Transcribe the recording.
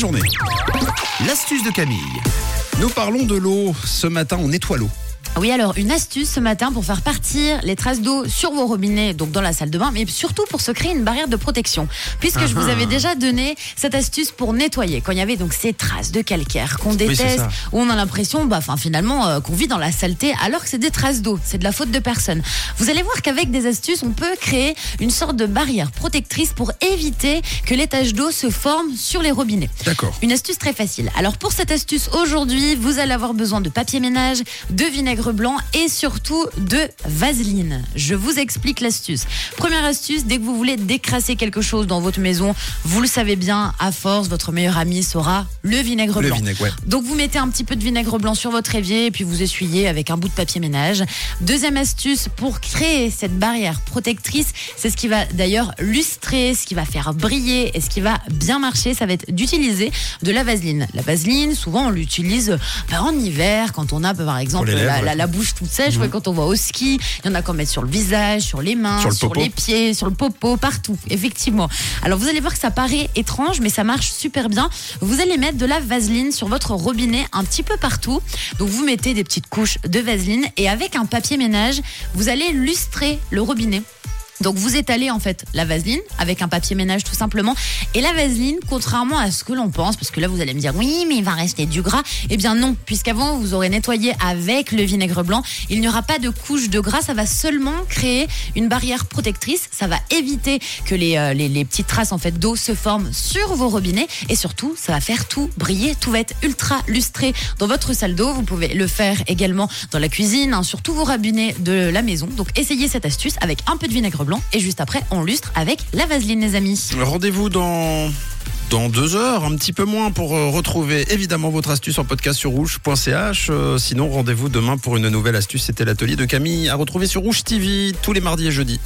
Journée. L'astuce de Camille. Nous parlons de l'eau. Ce matin, on nettoie l'eau. Oui, alors une astuce ce matin pour faire partir les traces d'eau sur vos robinets, donc dans la salle de bain, mais surtout pour se créer une barrière de protection. Puisque je vous avais déjà donné cette astuce pour nettoyer, quand il y avait donc ces traces de calcaire qu'on déteste, où on a l'impression, bah, enfin finalement, euh, qu'on vit dans la saleté, alors que c'est des traces d'eau, c'est de la faute de personne. Vous allez voir qu'avec des astuces, on peut créer une sorte de barrière protectrice pour éviter que les taches d'eau se forment sur les robinets. D'accord. Une astuce très facile. Alors pour cette astuce aujourd'hui, vous allez avoir besoin de papier ménage, de vinaigre blanc et surtout de vaseline. Je vous explique l'astuce. Première astuce, dès que vous voulez décrasser quelque chose dans votre maison, vous le savez bien, à force, votre meilleur ami sera le vinaigre Le blanc. vinaigre, ouais. Donc vous mettez un petit peu de vinaigre blanc sur votre évier et puis vous essuyez avec un bout de papier ménage. Deuxième astuce pour créer cette barrière protectrice, c'est ce qui va d'ailleurs lustrer, ce qui va faire briller et ce qui va bien marcher, ça va être d'utiliser de la vaseline. La vaseline, souvent on l'utilise ben, en hiver quand on a par exemple lèvres, la, la- la bouche toute sèche, ouais, quand on va au ski, il y en a qu'on met sur le visage, sur les mains, Sur le popo. les pieds, sur le popo, partout, effectivement. Alors vous allez voir que ça paraît étrange, mais ça marche super bien. Vous allez mettre de la vaseline sur votre robinet un petit peu partout. Donc vous mettez des petites couches de vaseline et avec un papier ménage, vous allez lustrer le robinet. Donc vous étalez en fait la vaseline avec un papier ménage tout simplement. Et la vaseline, contrairement à ce que l'on pense, parce que là vous allez me dire oui mais il va rester du gras. Eh bien non, puisqu'avant vous aurez nettoyé avec le vinaigre blanc, il n'y aura pas de couche de gras, ça va seulement créer une barrière protectrice, ça va éviter que les, euh, les, les petites traces en fait d'eau se forment sur vos robinets et surtout ça va faire tout briller, tout va être ultra lustré dans votre salle d'eau. Vous pouvez le faire également dans la cuisine, hein, sur tous vos robinets de la maison. Donc essayez cette astuce avec un peu de vinaigre blanc et juste après on lustre avec la vaseline les amis. Rendez-vous dans. Dans deux heures, un petit peu moins, pour euh, retrouver évidemment votre astuce en podcast sur rouge.ch. Euh, sinon, rendez-vous demain pour une nouvelle astuce. C'était l'atelier de Camille à retrouver sur Rouge TV tous les mardis et jeudis.